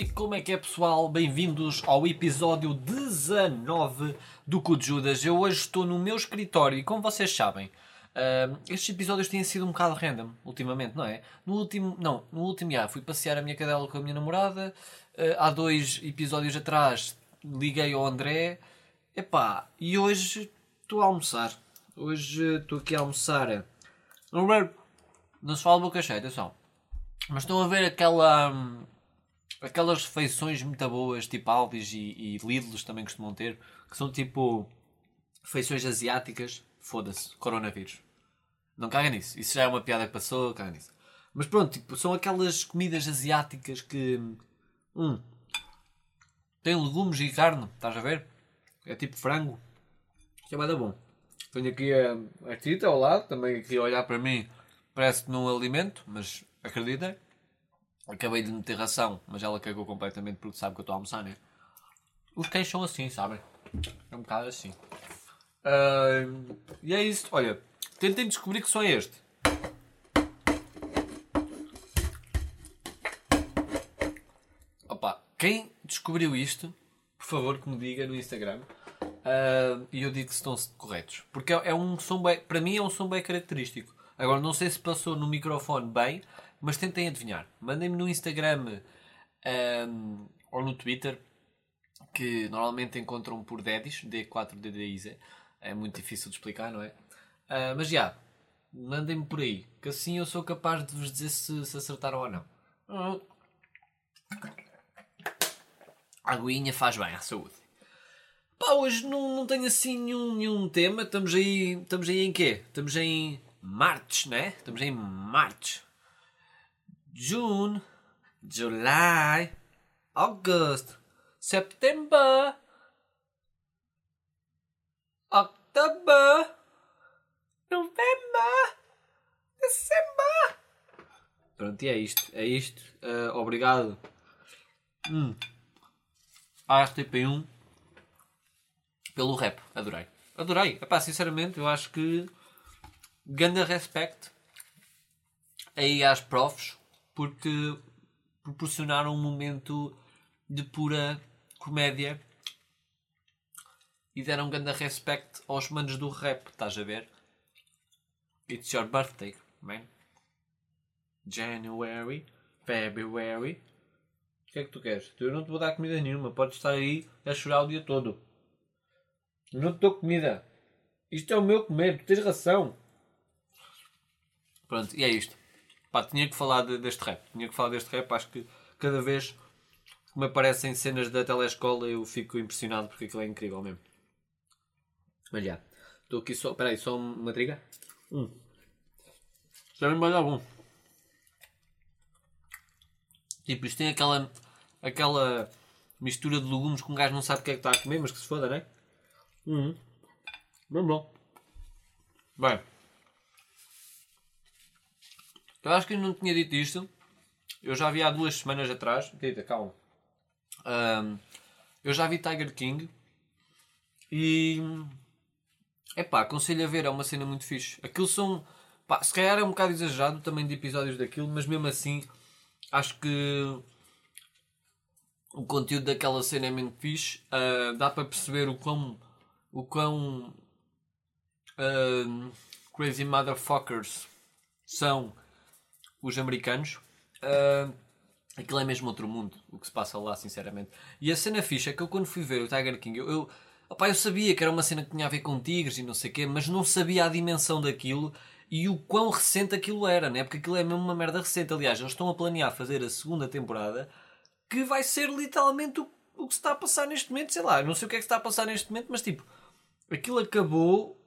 E como é que é pessoal? Bem-vindos ao episódio 19 do Cu de Judas. Eu hoje estou no meu escritório e como vocês sabem, uh, estes episódios têm sido um bocado random ultimamente, não é? No último, não, no último dia fui passear a minha cadela com a minha namorada. Uh, há dois episódios atrás liguei ao André. Epá, e hoje estou a almoçar. Hoje estou aqui a almoçar. Não se fala boca cheia, atenção. Mas estão a ver aquela. hum, aquelas refeições muito boas, tipo Aldi's e, e também costumam ter, que são tipo. refeições asiáticas. Foda-se, coronavírus. Não caga nisso. Isso já é uma piada que passou, caga nisso. Mas pronto, tipo, são aquelas comidas asiáticas que. Hum, tem legumes e carne, estás a ver? É tipo frango. Que é mais bom. Tenho aqui a, a Tita ao lado, também aqui a olhar para mim. Parece que não alimento, mas acreditem. Acabei de meter ração, mas ela cagou completamente porque sabe que eu estou a almoçar, né? Os cães são assim, sabem? É um bocado assim. Ah, e é isso. Olha, tentem descobrir que som é este. Opa, quem descobriu isto, por favor que me diga no Instagram. E eu digo se estão corretos. Porque é, é um som bem, para mim é um som bem característico. Agora não sei se passou no microfone bem, mas tentem adivinhar. Mandem-me no Instagram ahm, ou no Twitter, que normalmente encontram por Dedis, D4DDIZ. É muito difícil de explicar, não é? Ah, mas já, mandem-me por aí, que assim eu sou capaz de vos dizer se, se acertaram ou não. A aguinha faz bem à saúde. Pá, hoje não, não tenho assim nenhum, nenhum tema. Estamos aí, estamos aí em quê? Estamos em March, né? Estamos em March. June, July, August, September, October, November, December. Pronto, e é isto. É isto. Ah, obrigado. Hum. À RTP1 pelo rap. Adorei. Adorei. Epá, sinceramente, eu acho que ganda respect aí às profs porque proporcionaram um momento de pura comédia e deram ganda respect aos manos do rap, estás a ver? It's your birthday, man. January, February. O que é que tu queres? Eu não te vou dar comida nenhuma, podes estar aí a chorar o dia todo. Eu não te dou comida. Isto é o meu comer, tu tens ração. Pronto, e é isto. Pá, tinha que falar de- deste rap. Tinha que falar deste rap. Acho que cada vez que me aparecem cenas da telescola eu fico impressionado porque aquilo é incrível mesmo. Mas já. Estou aqui só. Espera aí, só uma triga? Hum. Já me vai bom. Tipo, isto tem aquela. aquela mistura de legumes que um gajo não sabe o que é que está a comer, mas que se foda, não é? Uhum. Bem bom. Bem. Eu acho que eu não tinha dito isto. Eu já vi há duas semanas atrás. Tita, calma. Ahm, eu já vi Tiger King. E. Epá, aconselho a ver, é uma cena muito fixe. Aquilo são. Pá, se calhar é um bocado exagerado tamanho de episódios daquilo, mas mesmo assim acho que o conteúdo daquela cena é muito fixe. Ah, dá para perceber o quão. o quão. ah, crazy motherfuckers são os americanos. Ah, aquilo é mesmo outro mundo, o que se passa lá, sinceramente. E a cena fixe é que eu, quando fui ver o Tiger King, eu, eu, eu sabia que era uma cena que tinha a ver com tigres e não sei o quê, mas não sabia a dimensão daquilo e o quão recente aquilo era, né? Porque aquilo é mesmo uma merda recente. Aliás, eles estão a planear fazer a segunda temporada que vai ser literalmente o, o que se está a passar neste momento. Sei lá, não sei o que é que se está a passar neste momento, mas tipo, aquilo acabou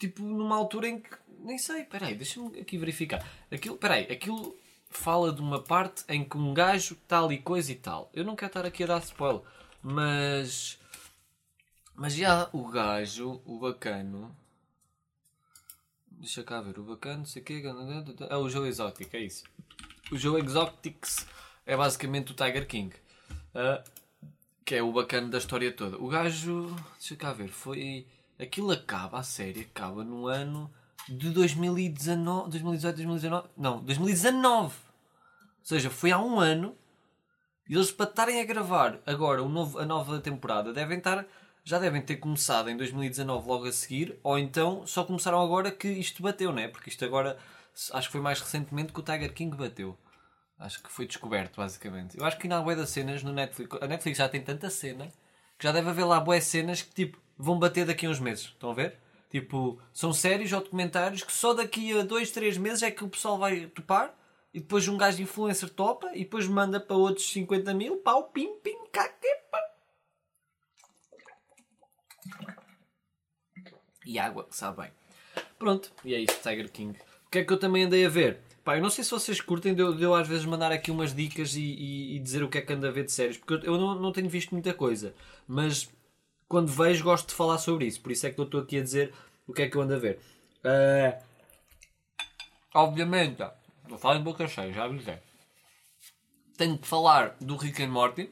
tipo numa altura em que nem sei, peraí, deixa-me aqui verificar. Aquilo, peraí, aquilo fala de uma parte em que um gajo tal e coisa e tal. Eu não quero estar aqui a dar spoiler, mas mas já o gajo, o bacano. Deixa cá ver, o bacano, não sei o quê. É o Joe Exotic, é isso. O Joe Exotics é basicamente o Tiger King. ah, que é o bacana da história toda. O gajo, deixa cá ver, foi. Aquilo acaba, a série, acaba no ano de 2019. 2018, 2019. Não, 2019! Ou seja, foi há um ano E eles, para estarem a gravar agora novo, a nova temporada, devem estar. Já devem ter começado em 2019 logo a seguir, ou então só começaram agora que isto bateu, né? Porque isto agora acho que foi mais recentemente que o Tiger King bateu. Acho que foi descoberto, basicamente. Eu acho que ainda há das cenas no Netflix. A Netflix já tem tanta cena que já deve haver lá boas cenas que tipo vão bater daqui a uns meses. Estão a ver? Tipo, são séries ou documentários que só daqui a 2, 3 meses é que o pessoal vai topar e depois um gajo de influencer topa e depois manda para outros 50 mil, pau, pim, pim, caquepa. E água, sabe bem. Pronto, e é isso, Tiger King. O que é que eu também andei a ver? Pá, eu não sei se vocês curtem de eu, às vezes mandar aqui umas dicas e, e, e, dizer o que é que anda a ver de séries, porque eu, eu não, não tenho visto muita coisa, mas quando vejo gosto de falar sobre isso, por isso é que eu estou aqui a dizer o que é que eu ando a ver. Uh, obviamente, não falo em boca cheia, já avisei. Tenho que falar do Rick and Morty,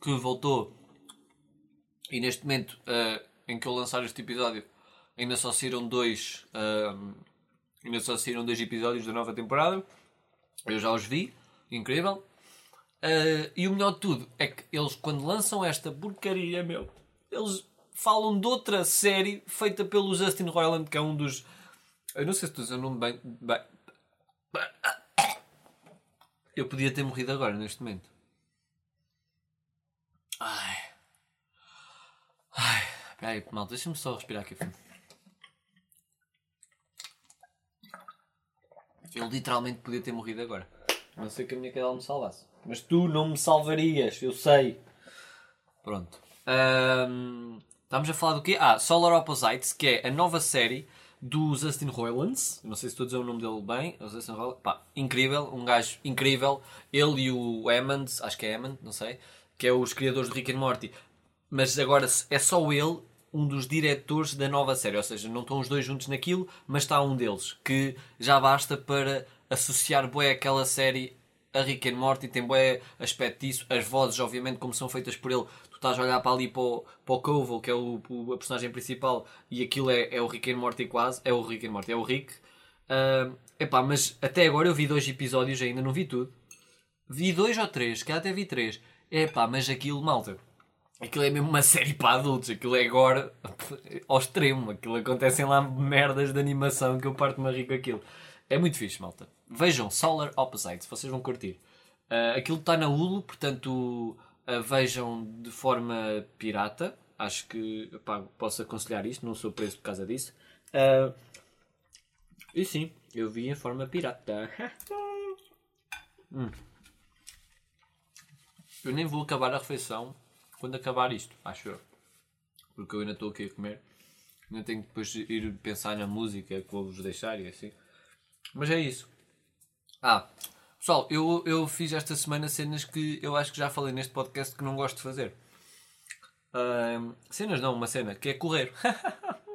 que voltou e neste momento uh, em que eu lançar este episódio ainda só saíram dois uh, ainda só saíram dois episódios da nova temporada eu já os vi, incrível uh, e o melhor de tudo é que eles quando lançam esta porcaria meu, eles falam de outra série feita pelo Justin Roiland que é um dos eu não sei se estou a dizer o nome bem, bem eu podia ter morrido agora neste momento ai ai espera aí malta, deixa-me só respirar aqui Eu literalmente podia ter morrido agora. A não ser que a minha cadela me salvasse. Mas tu não me salvarias, eu sei. Pronto. Um, estamos a falar do quê? Ah, Solar Opposites, que é a nova série do Justin Roilands. Não sei se estou a dizer o nome dele bem. Justin. Pá, incrível. Um gajo incrível. Ele e o Hammond, acho que é Hammond, não sei. Que é os criadores de Rick and Morty. Mas agora é só ele um dos diretores da nova série. Ou seja, não estão os dois juntos naquilo, mas está um deles. Que já basta para associar bué aquela série a Rick and Morty. Tem bué aspecto disso. As vozes, obviamente, como são feitas por ele. Tu estás a olhar para ali para o, para o que é o, o, a personagem principal, e aquilo é, é o Rick and Morty quase. É o Rick and Morty, é o Rick. Uh, epá, mas até agora eu vi dois episódios, ainda não vi tudo. Vi dois ou três, que até vi três. Epá, mas aquilo, malta Aquilo é mesmo uma série para adultos, aquilo é agora ao extremo, aquilo acontecem lá merdas de animação que eu parto-me a rir com aquilo. É muito fixe, malta. Vejam Solar Opposites, vocês vão curtir. Uh, aquilo está na Hulu, portanto vejam de forma pirata. Acho que posso aconselhar isto, não sou preso por causa disso. Uh, e sim, eu vi em forma pirata. hum. Eu nem vou acabar a refeição quando acabar isto, acho eu. Porque eu ainda estou aqui a comer. Ainda tenho que depois ir pensar na música que vou-vos deixar e assim. Mas é isso. Ah, pessoal, eu, eu fiz esta semana cenas que eu acho que já falei neste podcast que não gosto de fazer. Uh, cenas não, uma cena, que é correr.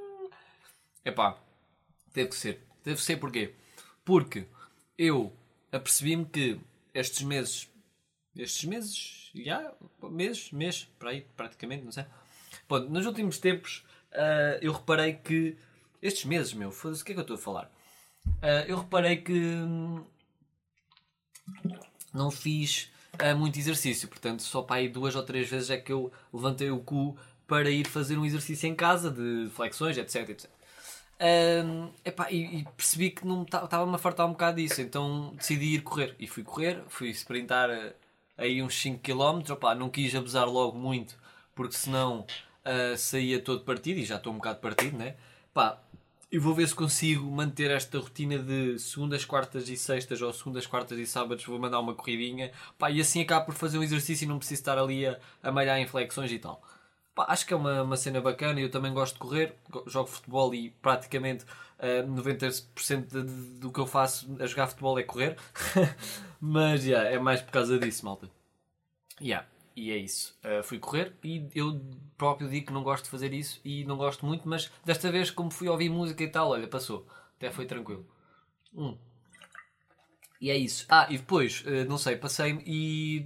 Epá, teve que ser. Deve ser porquê? Porque eu apercebi-me que estes meses, estes meses, já, meses, mês, para aí, praticamente, não sei. Bom, nos últimos tempos uh, eu reparei que. Estes meses, meu, foda-se, o que é que eu estou a falar? Uh, eu reparei que. Hum, não fiz uh, muito exercício, portanto, só para aí duas ou três vezes é que eu levantei o cu para ir fazer um exercício em casa de flexões, etc. etc. Epá, e, e, percebi que não estava-me a fartar um bocado disso, então decidi ir correr. E fui correr, fui sprintar aí uns 5 km, opá, não quis abusar logo muito, porque senão uh, saía todo partido, e já estou um bocado partido, né? E vou ver se consigo manter esta rotina de segundas, quartas e sextas, ou segundas, quartas e sábados, vou mandar uma corridinha, pá, e assim acabo por fazer um exercício e não preciso estar ali a, a malhar em flexões e tal. Pá, acho que é uma, uma cena bacana, eu também gosto de correr, jogo futebol e praticamente uh, 90% de, de, do que eu faço a jogar futebol é correr. Mas yeah, é mais por causa disso, malta. Yeah, e é isso. Uh, fui correr e eu próprio digo que não gosto de fazer isso e não gosto muito, mas desta vez, como fui ouvir música e tal, olha, passou. Até foi tranquilo. Hum. E é isso. Ah, e depois, uh, não sei, passei-me e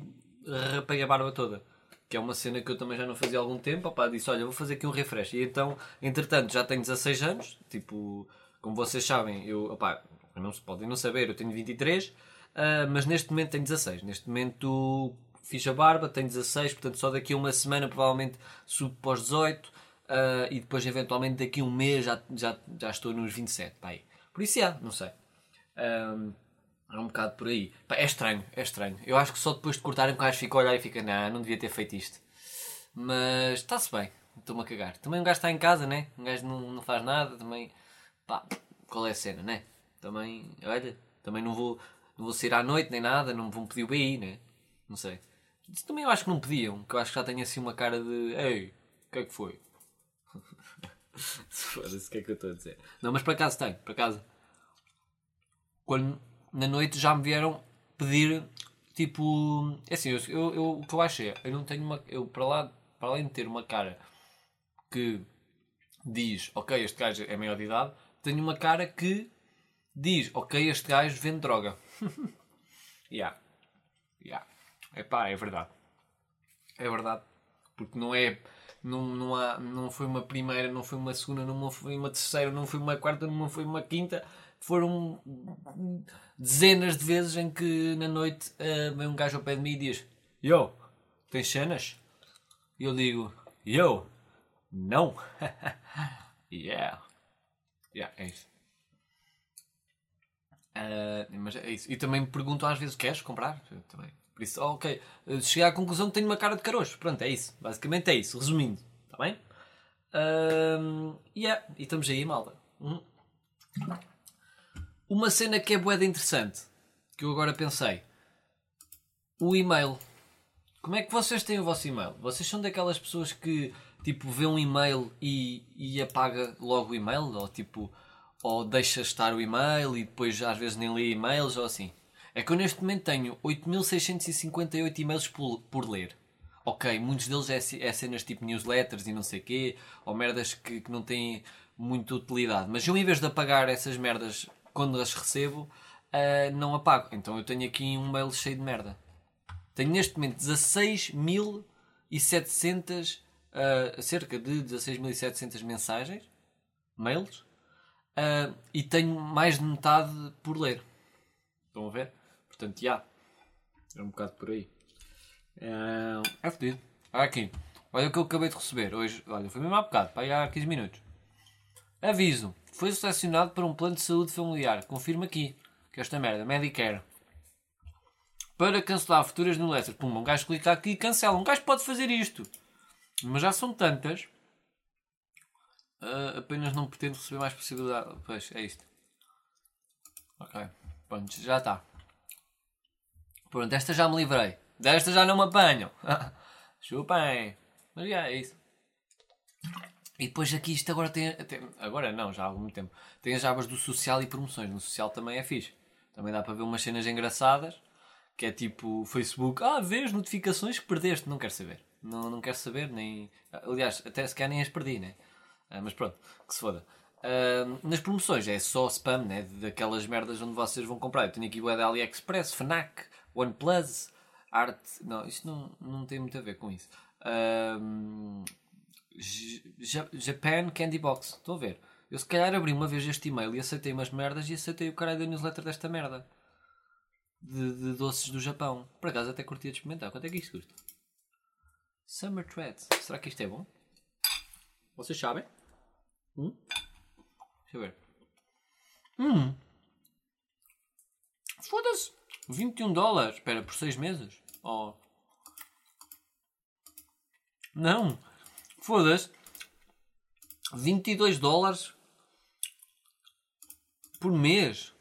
rapei a barba toda. Que é uma cena que eu também já não fazia há algum tempo. Opá, disse: Olha, vou fazer aqui um refresh. E então, entretanto, já tenho 16 anos. Tipo, como vocês sabem, eu, opá, não se podem não saber, eu tenho 23. Uh, mas neste momento tenho 16. Neste momento fiz a barba, tenho 16, portanto só daqui a uma semana provavelmente subo para os 18 uh, e depois eventualmente daqui a um mês já, já, já estou nos 27. Pá, aí. Por isso, já, não sei. Um, é um bocado por aí. Pá, é estranho, é estranho. Eu acho que só depois de cortarem um gajo fica a olhar e fica, não, não devia ter feito isto. Mas está-se bem, estou-me a cagar. Também um gajo está em casa, né? Um gajo não, não faz nada, também. Pá, qual é a cena, né? Também, olha, também não vou, não vou sair à noite nem nada, não vão pedir o BI, né? Não sei. Isso também eu acho que não pediam, que eu acho que já tenho assim uma cara de Ei, o que é que foi? Foda-se, o que é que eu estou a dizer? Não, mas por acaso tenho, por acaso. Quando na noite já me vieram pedir tipo. É assim, eu, eu, eu, o que eu acho é, eu não tenho uma. Eu para lá, para além de ter uma cara que diz, ok, este gajo é maior de idade, tenho uma cara que diz, ok, este gajo vende droga. yeah. Yeah. Epá, é verdade. É verdade. Porque não é. Não, não, há, não foi uma primeira, não foi uma segunda, não foi uma terceira, não foi uma quarta, não foi uma quinta. Foram dezenas de vezes em que na noite uh, vem um gajo ao pé de mim e diz: Yo, tens cenas? E eu digo: Yo, não. yeah. Yeah, é isso. Uh, mas é isso. E também me perguntam às vezes: Queres comprar? Também. Por isso, oh, ok. Cheguei à conclusão que tenho uma cara de caroço. Pronto, é isso. Basicamente é isso. Resumindo. Está bem? Uh, yeah. E estamos aí, malta. Uhum. Uma cena que é boeda interessante. Que eu agora pensei. O e-mail. Como é que vocês têm o vosso e-mail? Vocês são daquelas pessoas que tipo vê um e-mail e, e apaga logo o e-mail? Ou tipo, ou deixa estar o e-mail e depois às vezes nem lê e-mails ou assim? É que eu neste momento tenho 8658 e-mails por, por ler. Ok, muitos deles é, é cenas tipo newsletters e não sei quê, ou merdas que, que não têm muita utilidade. Mas eu, em vez de apagar essas merdas quando as recebo, uh, não apago. Então eu tenho aqui um mail cheio de merda. Tenho neste momento 16.700, uh, ah, cerca de 16.700 mensagens, mails, uh, e tenho mais de metade por ler. Estão a ver? Portanto, já. É um bocado por aí. É, é fedido. Olha aqui. Olha o que eu acabei de receber hoje. Olha, foi mesmo há bocado, para aí há 15 minutos. Aviso. Foi selecionado para um plano de saúde familiar. Confirma aqui. Que esta merda. Medicare. Para cancelar futuras newsletters. Pum, um gajo clica aqui e cancela. Um gajo pode fazer isto. Mas já são tantas. Uh, apenas não pretendo receber mais possibilidade. Pois, é isto. Ok. Pronto, já está. Pronto, esta já me livrei. Desta já não me apanham. Chupem. Mas já é isso. E depois aqui isto agora tem, tem, Agora não, já há algum tempo. Tem as abas do social e promoções. No social também é fixe. Também dá para ver umas cenas engraçadas. Que é tipo Facebook. Ah, vê as notificações que perdeste. Não quero saber. Não, não quero saber, nem. Aliás, até se calhar nem as perdi, né? Ah, mas pronto, que se foda. Uh, nas promoções é só spam, né? Daquelas merdas onde vocês vão comprar. Eu tenho aqui o da AliExpress, Fnac, OnePlus, Art. Não, isto não, não tem muito a ver com isso. Uh, Japan Candy Box. Estão a ver? Eu se calhar abri uma vez este e-mail e aceitei umas merdas e aceitei o caralho da newsletter desta merda. De, de doces do Japão. Por acaso até curtia de experimentar. Quanto é que isto custa? Summer Threads. Será que isto é bom? Vocês sabem? Hum? Deixa eu ver. Hum. Foda-se. 21 dólares. Espera, por 6 meses? Oh. Não. Foda-se. 22 dólares por mês.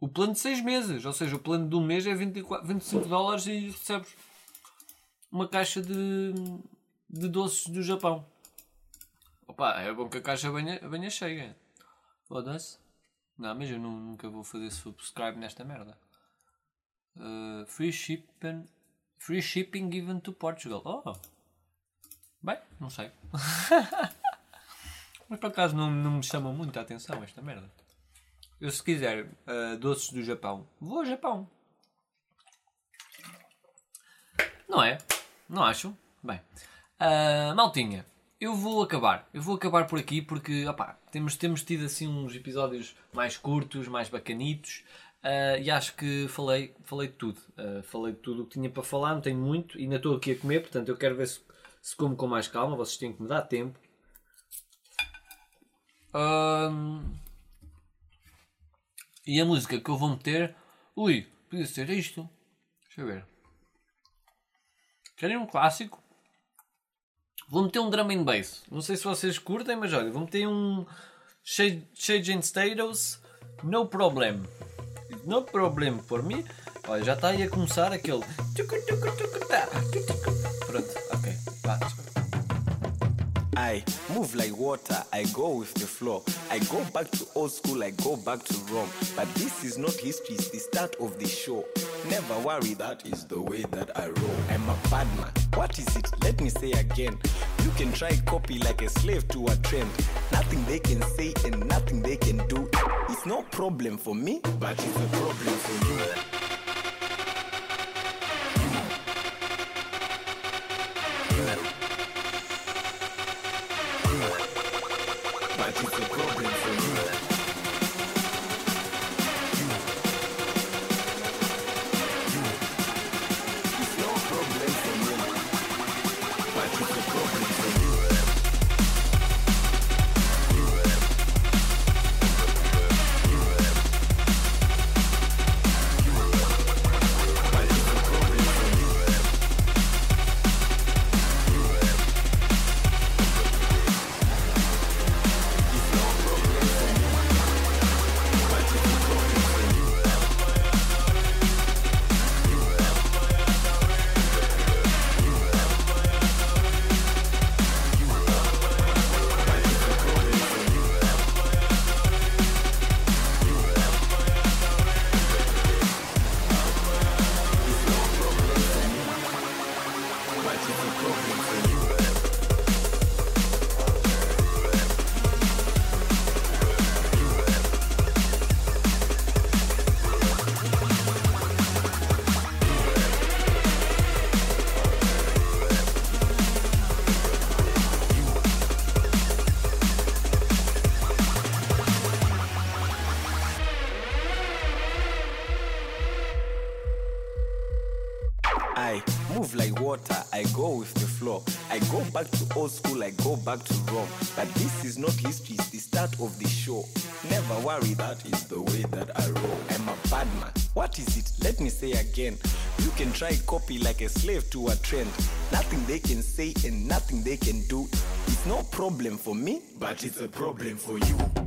O plano de 6 meses. Ou seja, o plano de um mês é 24, 25 dólares e recebes uma caixa de, de doces do Japão. Opa, é bom que a caixa venha, venha cheia. Foda-se. Não, mas eu não, nunca vou fazer subscribe nesta merda. Uh, free shipping free shipping given to Portugal. Oh. Bem, não sei. mas por acaso não, não me chama muito a atenção esta merda. Eu se quiser uh, doces do Japão, vou ao Japão. Não é? Não acho? Bem. Uh, maltinha eu vou acabar. Eu vou acabar por aqui porque opá, temos, temos tido assim uns episódios mais curtos, mais bacanitos. Ah, e acho que falei, falei de tudo. Ah, falei de tudo o que tinha para falar, não tenho muito. Ainda estou aqui a comer, portanto eu quero ver se, se como com mais calma. Vocês têm que me dar tempo. E a música que eu vou meter. Ui, podia ser isto. Deixa eu ver. Querem um clássico? Vou meter um drum and bass. Não sei se vocês curtem, mas olha, vou meter um Shade and Status. No problem. No problem for me. Olha, já está aí a começar aquele. Pronto, ok. Vá. I move like water, I go with the flow. I go back to old school, I go back to Rome. But this is not history, it's the start of the show. Never worry, that is the way that I roll. I'm a bad man. What is it? Let me say again. You can try copy like a slave to a trend. Nothing they can say and nothing they can do. It's no problem for me, but it's a problem for you. Bad man. What is it? Let me say again. You can try copy like a slave to a trend. Nothing they can say and nothing they can do. It's no problem for me, but it's a problem for you. You.